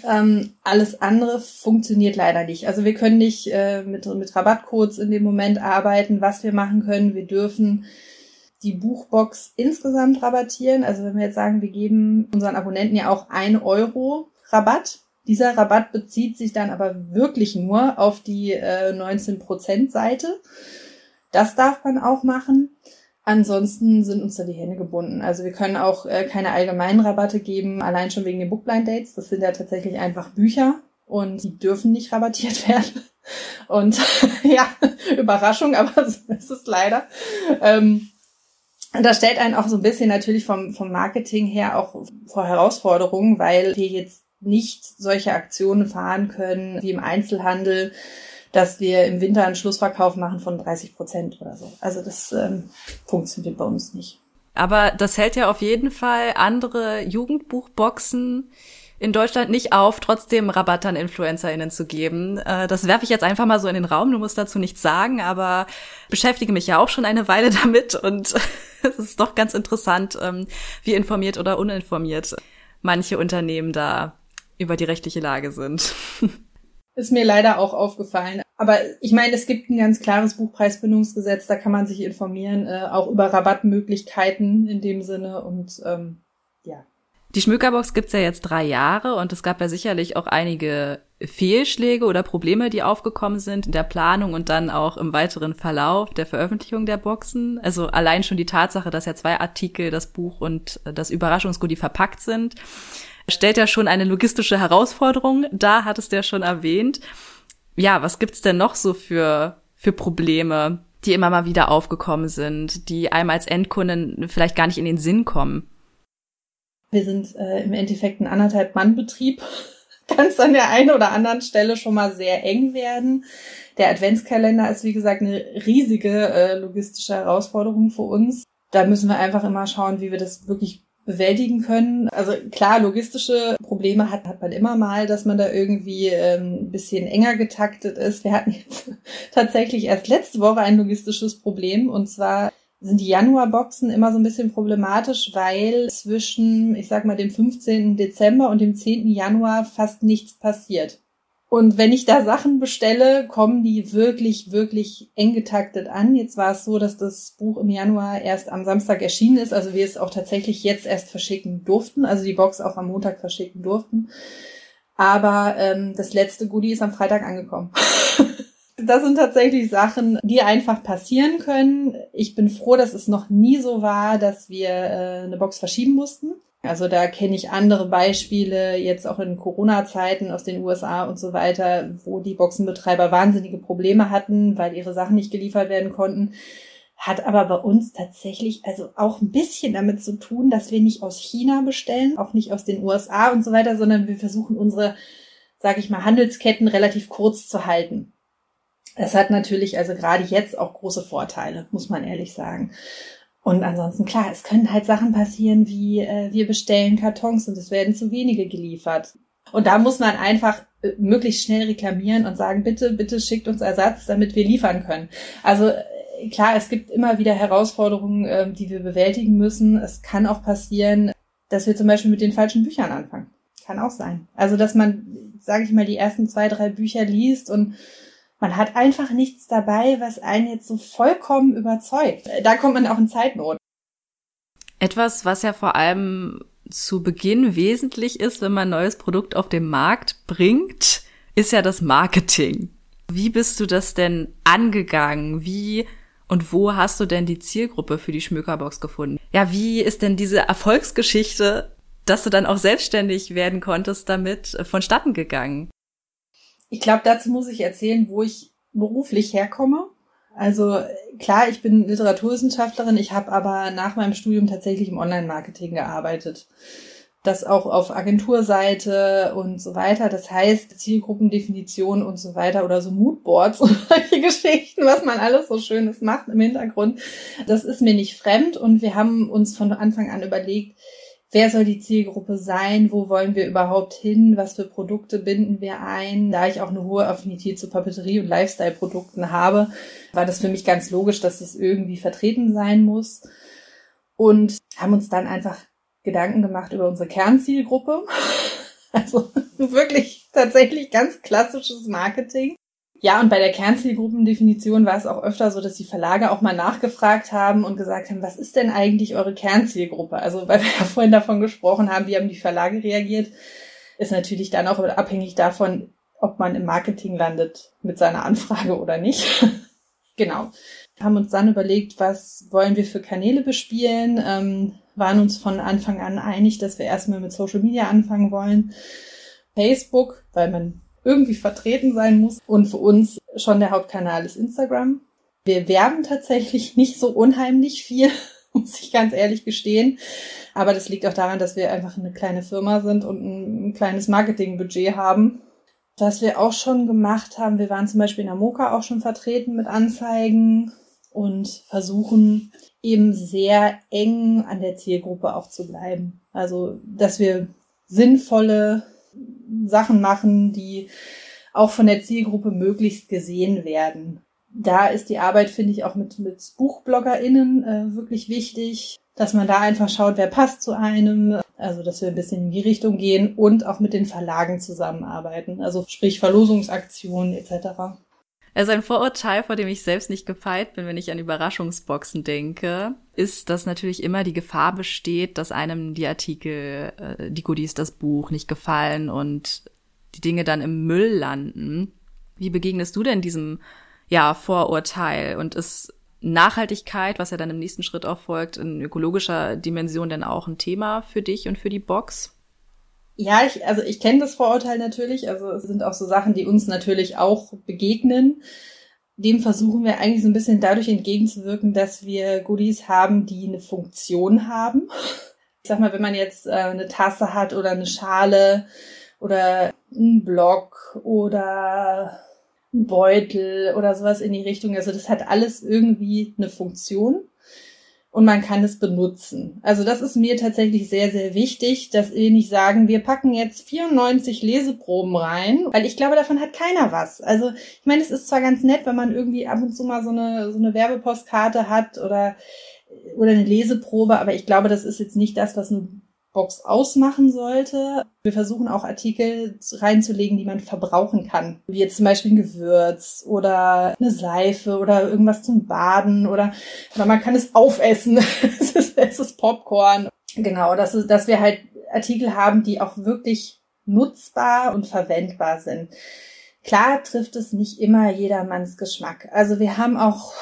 Ähm, alles andere funktioniert leider nicht. Also wir können nicht äh, mit, mit Rabattcodes in dem Moment arbeiten. Was wir machen können, wir dürfen die Buchbox insgesamt rabattieren. Also wenn wir jetzt sagen, wir geben unseren Abonnenten ja auch ein Euro Rabatt. Dieser Rabatt bezieht sich dann aber wirklich nur auf die äh, 19% Seite. Das darf man auch machen. Ansonsten sind uns da die Hände gebunden. Also wir können auch äh, keine allgemeinen Rabatte geben, allein schon wegen den Bookblind Dates. Das sind ja tatsächlich einfach Bücher und die dürfen nicht rabattiert werden. Und ja, Überraschung, aber es ist leider. Ähm, das stellt einen auch so ein bisschen natürlich vom, vom Marketing her auch vor Herausforderungen, weil wir jetzt nicht solche Aktionen fahren können wie im Einzelhandel, dass wir im Winter einen Schlussverkauf machen von 30 Prozent oder so. Also das ähm, funktioniert bei uns nicht. Aber das hält ja auf jeden Fall andere Jugendbuchboxen in Deutschland nicht auf, trotzdem Rabatt an InfluencerInnen zu geben. Äh, das werfe ich jetzt einfach mal so in den Raum. Du musst dazu nichts sagen, aber beschäftige mich ja auch schon eine Weile damit und es ist doch ganz interessant, ähm, wie informiert oder uninformiert manche Unternehmen da über die rechtliche Lage sind. Ist mir leider auch aufgefallen. Aber ich meine, es gibt ein ganz klares Buchpreisbindungsgesetz, da kann man sich informieren, äh, auch über Rabattmöglichkeiten in dem Sinne und ähm, ja. Die Schmückerbox gibt's ja jetzt drei Jahre und es gab ja sicherlich auch einige Fehlschläge oder Probleme, die aufgekommen sind in der Planung und dann auch im weiteren Verlauf der Veröffentlichung der Boxen. Also allein schon die Tatsache, dass ja zwei Artikel, das Buch und das Überraschungsgoodie verpackt sind, stellt ja schon eine logistische Herausforderung dar, hattest du ja schon erwähnt. Ja, was gibt's denn noch so für, für Probleme, die immer mal wieder aufgekommen sind, die einem als Endkunden vielleicht gar nicht in den Sinn kommen? Wir sind äh, im Endeffekt ein anderthalb Mann Betrieb. Kann es an der einen oder anderen Stelle schon mal sehr eng werden. Der Adventskalender ist, wie gesagt, eine riesige äh, logistische Herausforderung für uns. Da müssen wir einfach immer schauen, wie wir das wirklich bewältigen können. Also klar, logistische Probleme hat, hat man immer mal, dass man da irgendwie ähm, ein bisschen enger getaktet ist. Wir hatten jetzt tatsächlich erst letzte Woche ein logistisches Problem und zwar sind die Januarboxen immer so ein bisschen problematisch, weil zwischen, ich sag mal, dem 15. Dezember und dem 10. Januar fast nichts passiert. Und wenn ich da Sachen bestelle, kommen die wirklich, wirklich eng getaktet an. Jetzt war es so, dass das Buch im Januar erst am Samstag erschienen ist, also wir es auch tatsächlich jetzt erst verschicken durften, also die Box auch am Montag verschicken durften. Aber ähm, das letzte Goodie ist am Freitag angekommen. Das sind tatsächlich Sachen, die einfach passieren können. Ich bin froh, dass es noch nie so war, dass wir äh, eine Box verschieben mussten. Also da kenne ich andere Beispiele, jetzt auch in Corona-Zeiten aus den USA und so weiter, wo die Boxenbetreiber wahnsinnige Probleme hatten, weil ihre Sachen nicht geliefert werden konnten. Hat aber bei uns tatsächlich also auch ein bisschen damit zu tun, dass wir nicht aus China bestellen, auch nicht aus den USA und so weiter, sondern wir versuchen unsere, sage ich mal, Handelsketten relativ kurz zu halten. Es hat natürlich also gerade jetzt auch große Vorteile, muss man ehrlich sagen. Und ansonsten, klar, es können halt Sachen passieren, wie äh, wir bestellen Kartons und es werden zu wenige geliefert. Und da muss man einfach äh, möglichst schnell reklamieren und sagen, bitte, bitte schickt uns Ersatz, damit wir liefern können. Also äh, klar, es gibt immer wieder Herausforderungen, äh, die wir bewältigen müssen. Es kann auch passieren, dass wir zum Beispiel mit den falschen Büchern anfangen. Kann auch sein. Also, dass man, sage ich mal, die ersten zwei, drei Bücher liest und man hat einfach nichts dabei, was einen jetzt so vollkommen überzeugt. Da kommt man auch in Zeitnot. Etwas, was ja vor allem zu Beginn wesentlich ist, wenn man ein neues Produkt auf den Markt bringt, ist ja das Marketing. Wie bist du das denn angegangen? Wie und wo hast du denn die Zielgruppe für die Schmökerbox gefunden? Ja, wie ist denn diese Erfolgsgeschichte, dass du dann auch selbstständig werden konntest, damit vonstatten gegangen? Ich glaube, dazu muss ich erzählen, wo ich beruflich herkomme. Also klar, ich bin Literaturwissenschaftlerin, ich habe aber nach meinem Studium tatsächlich im Online-Marketing gearbeitet. Das auch auf Agenturseite und so weiter. Das heißt, Zielgruppendefinition und so weiter oder so Moodboards und solche Geschichten, was man alles so Schönes macht im Hintergrund. Das ist mir nicht fremd und wir haben uns von Anfang an überlegt, wer soll die Zielgruppe sein, wo wollen wir überhaupt hin, was für Produkte binden wir ein. Da ich auch eine hohe Affinität zu Papeterie und Lifestyle-Produkten habe, war das für mich ganz logisch, dass es irgendwie vertreten sein muss. Und haben uns dann einfach Gedanken gemacht über unsere Kernzielgruppe. Also wirklich tatsächlich ganz klassisches Marketing. Ja, und bei der Kernzielgruppendefinition war es auch öfter so, dass die Verlage auch mal nachgefragt haben und gesagt haben, was ist denn eigentlich eure Kernzielgruppe? Also, weil wir ja vorhin davon gesprochen haben, wie haben die Verlage reagiert, ist natürlich dann auch abhängig davon, ob man im Marketing landet mit seiner Anfrage oder nicht. genau. Haben uns dann überlegt, was wollen wir für Kanäle bespielen, ähm, waren uns von Anfang an einig, dass wir erstmal mit Social Media anfangen wollen. Facebook, weil man irgendwie vertreten sein muss. Und für uns schon der Hauptkanal ist Instagram. Wir werben tatsächlich nicht so unheimlich viel, muss ich ganz ehrlich gestehen. Aber das liegt auch daran, dass wir einfach eine kleine Firma sind und ein, kleines Marketingbudget haben. Was wir auch schon gemacht haben, wir waren zum Beispiel in der Moka auch schon vertreten mit Anzeigen und versuchen eben sehr eng an der Zielgruppe auch zu bleiben. Also, dass wir sinnvolle Sachen machen, die auch von der Zielgruppe möglichst gesehen werden. Da ist die Arbeit, finde ich, auch mit, mit BuchbloggerInnen äh, wirklich wichtig, dass man da einfach schaut, wer passt zu einem, also dass wir ein bisschen in die Richtung gehen und auch mit den Verlagen zusammenarbeiten, also sprich Verlosungsaktionen etc. Also ein Vorurteil, vor dem ich selbst nicht gefeit bin, wenn ich an Überraschungsboxen denke, ist, dass natürlich immer die Gefahr besteht, dass einem die Artikel, äh, die Goodies, das Buch nicht gefallen und die Dinge dann im Müll landen. Wie begegnest du denn diesem ja, Vorurteil und ist Nachhaltigkeit, was ja dann im nächsten Schritt auch folgt, in ökologischer Dimension denn auch ein Thema für dich und für die Box? Ja, ich, also ich kenne das Vorurteil natürlich. Also es sind auch so Sachen, die uns natürlich auch begegnen. Dem versuchen wir eigentlich so ein bisschen dadurch entgegenzuwirken, dass wir Goodies haben, die eine Funktion haben. Ich sag mal, wenn man jetzt äh, eine Tasse hat oder eine Schale oder einen Block oder einen Beutel oder sowas in die Richtung. Also das hat alles irgendwie eine Funktion und man kann es benutzen. Also das ist mir tatsächlich sehr, sehr wichtig, dass wir nicht sagen, wir packen jetzt 94 Leseproben rein, weil ich glaube, davon hat keiner was. Also ich meine, es ist zwar ganz nett, wenn man irgendwie ab und zu mal so eine, so eine Werbepostkarte hat oder, oder eine Leseprobe, aber ich glaube, das ist jetzt nicht das, was eine Box ausmachen sollte. Wir versuchen auch Artikel reinzulegen, die man verbrauchen kann. Wie jetzt zum Beispiel ein Gewürz oder eine Seife oder irgendwas zum Baden oder, oder man kann es aufessen. es, ist, es ist Popcorn. Genau, das dass wir halt Artikel haben, die auch wirklich nutzbar und verwendbar sind. Klar trifft es nicht immer jedermanns Geschmack. Also wir haben auch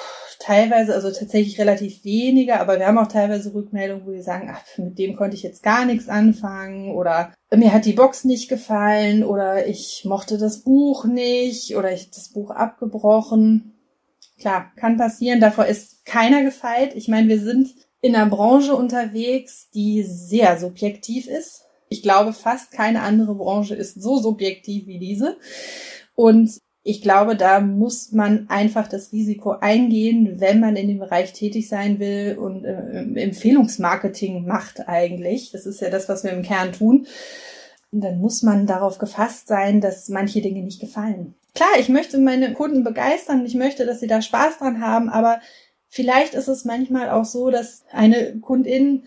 teilweise, also tatsächlich relativ weniger, aber wir haben auch teilweise Rückmeldungen, wo die sagen, ach, mit dem konnte ich jetzt gar nichts anfangen oder mir hat die Box nicht gefallen oder ich mochte das Buch nicht oder ich das Buch abgebrochen. Klar, kann passieren. Davor ist keiner gefeit. Ich meine, wir sind in einer Branche unterwegs, die sehr subjektiv ist. Ich glaube, fast keine andere Branche ist so subjektiv wie diese. Und ich glaube, da muss man einfach das Risiko eingehen, wenn man in dem Bereich tätig sein will und äh, Empfehlungsmarketing macht eigentlich. Das ist ja das, was wir im Kern tun. Und dann muss man darauf gefasst sein, dass manche Dinge nicht gefallen. Klar, ich möchte meine Kunden begeistern, ich möchte, dass sie da Spaß dran haben, aber vielleicht ist es manchmal auch so, dass eine Kundin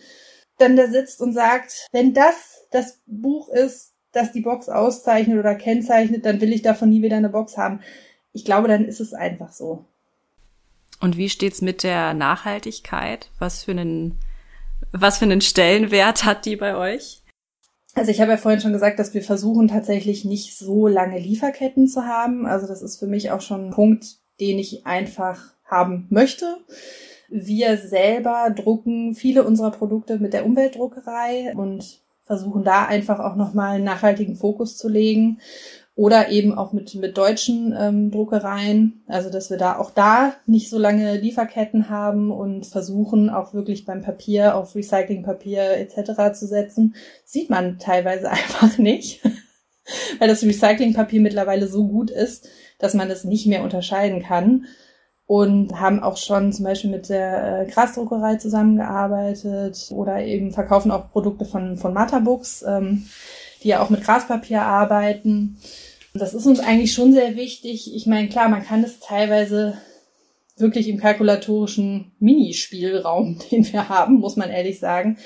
dann da sitzt und sagt, wenn das das Buch ist, das die Box auszeichnet oder kennzeichnet, dann will ich davon nie wieder eine Box haben. Ich glaube, dann ist es einfach so. Und wie steht's mit der Nachhaltigkeit? Was für einen, was für einen Stellenwert hat die bei euch? Also ich habe ja vorhin schon gesagt, dass wir versuchen tatsächlich nicht so lange Lieferketten zu haben. Also das ist für mich auch schon ein Punkt, den ich einfach haben möchte. Wir selber drucken viele unserer Produkte mit der Umweltdruckerei und versuchen da einfach auch nochmal einen nachhaltigen Fokus zu legen. Oder eben auch mit, mit deutschen ähm, Druckereien, also dass wir da auch da nicht so lange Lieferketten haben und versuchen auch wirklich beim Papier auf Recyclingpapier etc. zu setzen, sieht man teilweise einfach nicht, weil das Recyclingpapier mittlerweile so gut ist, dass man es nicht mehr unterscheiden kann und haben auch schon zum Beispiel mit der äh, Grasdruckerei zusammengearbeitet oder eben verkaufen auch Produkte von, von Matabooks, ähm, die ja auch mit Graspapier arbeiten. Das ist uns eigentlich schon sehr wichtig. Ich meine, klar, man kann es teilweise wirklich im kalkulatorischen Minispielraum, den wir haben, muss man ehrlich sagen,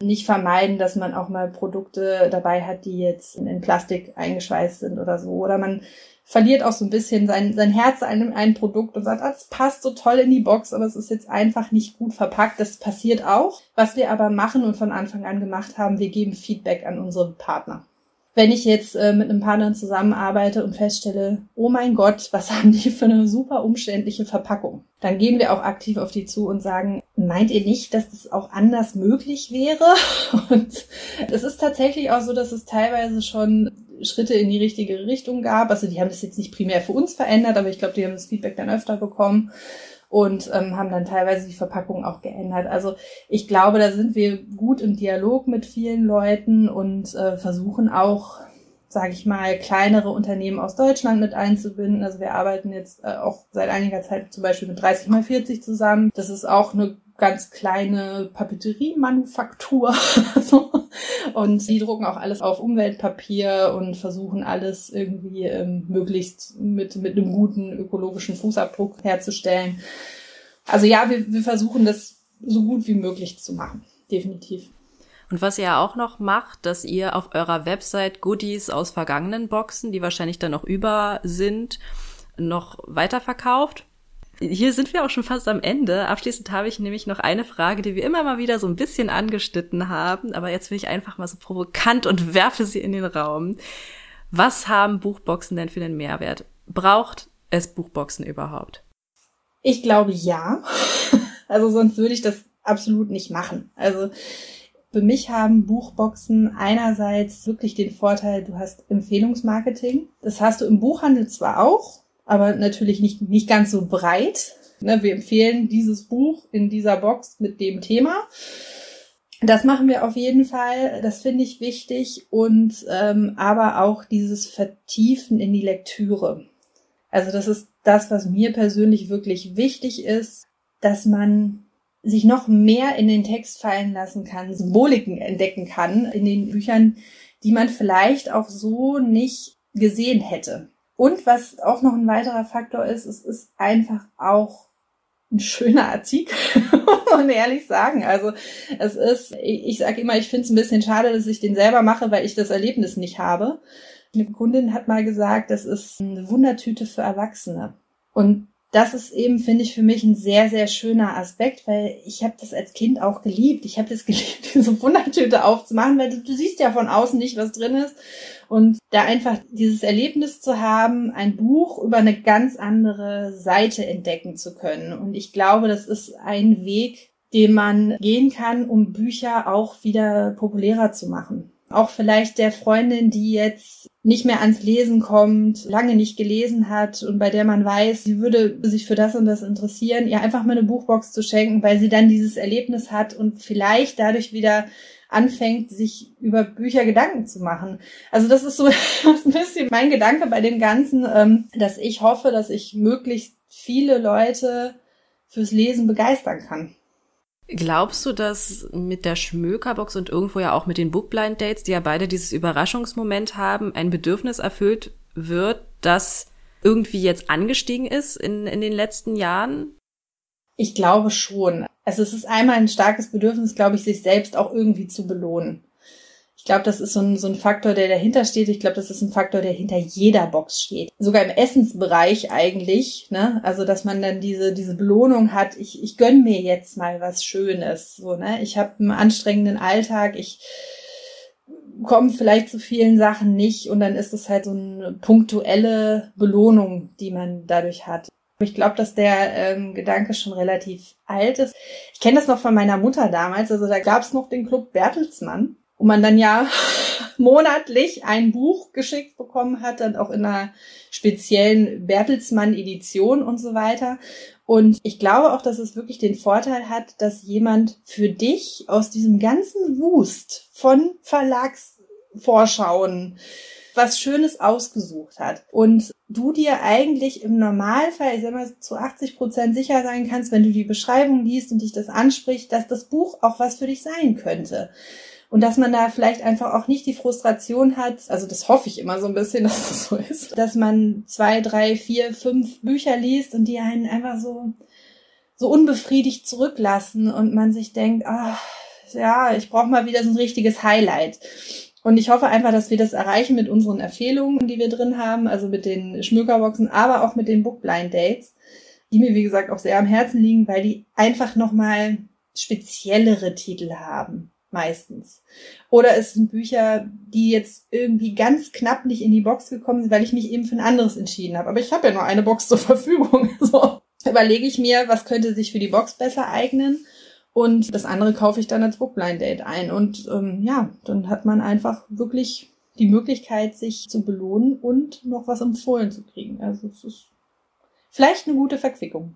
nicht vermeiden, dass man auch mal Produkte dabei hat, die jetzt in Plastik eingeschweißt sind oder so. Oder man verliert auch so ein bisschen sein, sein Herz an einem, einem Produkt und sagt, ah, das passt so toll in die Box, aber es ist jetzt einfach nicht gut verpackt. Das passiert auch. Was wir aber machen und von Anfang an gemacht haben, wir geben Feedback an unsere Partner. Wenn ich jetzt äh, mit einem Partner zusammenarbeite und feststelle, oh mein Gott, was haben die für eine super umständliche Verpackung, dann gehen wir auch aktiv auf die zu und sagen, meint ihr nicht, dass das auch anders möglich wäre? Und es ist tatsächlich auch so, dass es teilweise schon Schritte in die richtige Richtung gab. Also die haben das jetzt nicht primär für uns verändert, aber ich glaube, die haben das Feedback dann öfter bekommen und ähm, haben dann teilweise die Verpackung auch geändert. Also ich glaube, da sind wir gut im Dialog mit vielen Leuten und äh, versuchen auch, sage ich mal, kleinere Unternehmen aus Deutschland mit einzubinden. Also wir arbeiten jetzt äh, auch seit einiger Zeit zum Beispiel mit 30 mal 40 zusammen. Das ist auch eine ganz kleine Papeterie-Manufaktur. Und die drucken auch alles auf Umweltpapier und versuchen alles irgendwie ähm, möglichst mit, mit einem guten ökologischen Fußabdruck herzustellen. Also ja, wir, wir versuchen das so gut wie möglich zu machen. Definitiv. Und was ihr auch noch macht, dass ihr auf eurer Website Goodies aus vergangenen Boxen, die wahrscheinlich dann noch über sind, noch weiterverkauft. Hier sind wir auch schon fast am Ende. Abschließend habe ich nämlich noch eine Frage, die wir immer mal wieder so ein bisschen angeschnitten haben, aber jetzt will ich einfach mal so provokant und werfe sie in den Raum. Was haben Buchboxen denn für einen Mehrwert? Braucht es Buchboxen überhaupt? Ich glaube ja. Also sonst würde ich das absolut nicht machen. Also für mich haben Buchboxen einerseits wirklich den Vorteil, du hast Empfehlungsmarketing. Das hast du im Buchhandel zwar auch, aber natürlich nicht, nicht ganz so breit. Ne, wir empfehlen dieses Buch in dieser Box mit dem Thema. Das machen wir auf jeden Fall. Das finde ich wichtig. Und ähm, aber auch dieses Vertiefen in die Lektüre. Also das ist das, was mir persönlich wirklich wichtig ist, dass man sich noch mehr in den Text fallen lassen kann, Symboliken entdecken kann in den Büchern, die man vielleicht auch so nicht gesehen hätte. Und was auch noch ein weiterer Faktor ist, es ist einfach auch ein schöner Artikel, muss man ehrlich sagen. Also es ist, ich, ich sage immer, ich finde es ein bisschen schade, dass ich den selber mache, weil ich das Erlebnis nicht habe. Eine Kundin hat mal gesagt, das ist eine Wundertüte für Erwachsene. Und das ist eben, finde ich, für mich ein sehr, sehr schöner Aspekt, weil ich habe das als Kind auch geliebt. Ich habe das geliebt, diese Wundertüte aufzumachen, weil du, du siehst ja von außen nicht, was drin ist. Und da einfach dieses Erlebnis zu haben, ein Buch über eine ganz andere Seite entdecken zu können. Und ich glaube, das ist ein Weg, den man gehen kann, um Bücher auch wieder populärer zu machen auch vielleicht der Freundin, die jetzt nicht mehr ans Lesen kommt, lange nicht gelesen hat und bei der man weiß, sie würde sich für das und das interessieren, ihr einfach mal eine Buchbox zu schenken, weil sie dann dieses Erlebnis hat und vielleicht dadurch wieder anfängt, sich über Bücher Gedanken zu machen. Also das ist so ein bisschen mein Gedanke bei dem Ganzen, ähm, dass ich hoffe, dass ich möglichst viele Leute fürs Lesen begeistern kann. Glaubst du, dass mit der Schmökerbox und irgendwo ja auch mit den Bookblind Dates, die ja beide dieses Überraschungsmoment haben, ein Bedürfnis erfüllt wird, das irgendwie jetzt angestiegen ist in, in den letzten Jahren? Ich glaube schon. Also es ist einmal ein starkes Bedürfnis, glaube ich, sich selbst auch irgendwie zu belohnen. Ich glaube, das ist so ein, so ein Faktor, der dahinter steht. Ich glaube, das ist ein Faktor, der hinter jeder Box steht. Sogar im Essensbereich eigentlich, ne? Also, dass man dann diese, diese Belohnung hat, ich, ich gönn mir jetzt mal was Schönes. So, ne? Ich habe einen anstrengenden Alltag, ich komme vielleicht zu vielen Sachen nicht und dann ist es halt so eine punktuelle Belohnung, die man dadurch hat. Ich glaube, dass der ähm, Gedanke schon relativ alt ist. Ich kenne das noch von meiner Mutter damals. Also da gab es noch den Club Bertelsmann wo man dann ja monatlich ein Buch geschickt bekommen hat, dann auch in einer speziellen Bertelsmann-Edition und so weiter. Und ich glaube auch, dass es wirklich den Vorteil hat, dass jemand für dich aus diesem ganzen Wust von Verlagsvorschauen was Schönes ausgesucht hat. Und du dir eigentlich im Normalfall, ich sag mal, zu 80 Prozent sicher sein kannst, wenn du die Beschreibung liest und dich das anspricht, dass das Buch auch was für dich sein könnte. Und dass man da vielleicht einfach auch nicht die Frustration hat, also das hoffe ich immer so ein bisschen, dass das so ist, dass man zwei, drei, vier, fünf Bücher liest und die einen einfach so, so unbefriedigt zurücklassen und man sich denkt, ach, ja, ich brauche mal wieder so ein richtiges Highlight. Und ich hoffe einfach, dass wir das erreichen mit unseren Empfehlungen, die wir drin haben, also mit den Schmökerboxen, aber auch mit den Bookblind Dates, die mir, wie gesagt, auch sehr am Herzen liegen, weil die einfach nochmal speziellere Titel haben meistens. Oder es sind Bücher, die jetzt irgendwie ganz knapp nicht in die Box gekommen sind, weil ich mich eben für ein anderes entschieden habe. Aber ich habe ja nur eine Box zur Verfügung. So überlege ich mir, was könnte sich für die Box besser eignen. Und das andere kaufe ich dann als Bookblind Date ein. Und ähm, ja, dann hat man einfach wirklich die Möglichkeit, sich zu belohnen und noch was empfohlen zu kriegen. Also es ist vielleicht eine gute Verquickung.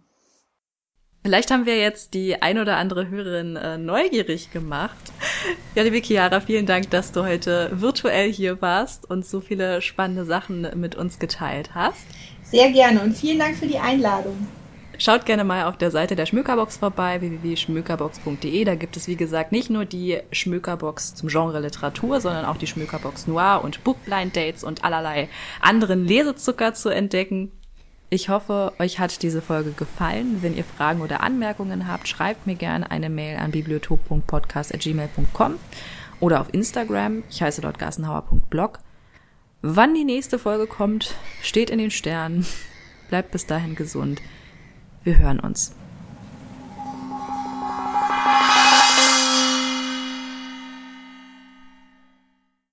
Vielleicht haben wir jetzt die ein oder andere Hörerin äh, neugierig gemacht. Ja, liebe Chiara, vielen Dank, dass du heute virtuell hier warst und so viele spannende Sachen mit uns geteilt hast. Sehr gerne und vielen Dank für die Einladung. Schaut gerne mal auf der Seite der Schmökerbox vorbei, www.schmökerbox.de. Da gibt es, wie gesagt, nicht nur die Schmökerbox zum Genre Literatur, sondern auch die Schmökerbox Noir und Bookblind Dates und allerlei anderen Lesezucker zu entdecken. Ich hoffe, euch hat diese Folge gefallen. Wenn ihr Fragen oder Anmerkungen habt, schreibt mir gerne eine Mail an bibliotop.podcast.gmail.com oder auf Instagram. Ich heiße dort gassenhauer.blog. Wann die nächste Folge kommt, steht in den Sternen. Bleibt bis dahin gesund. Wir hören uns.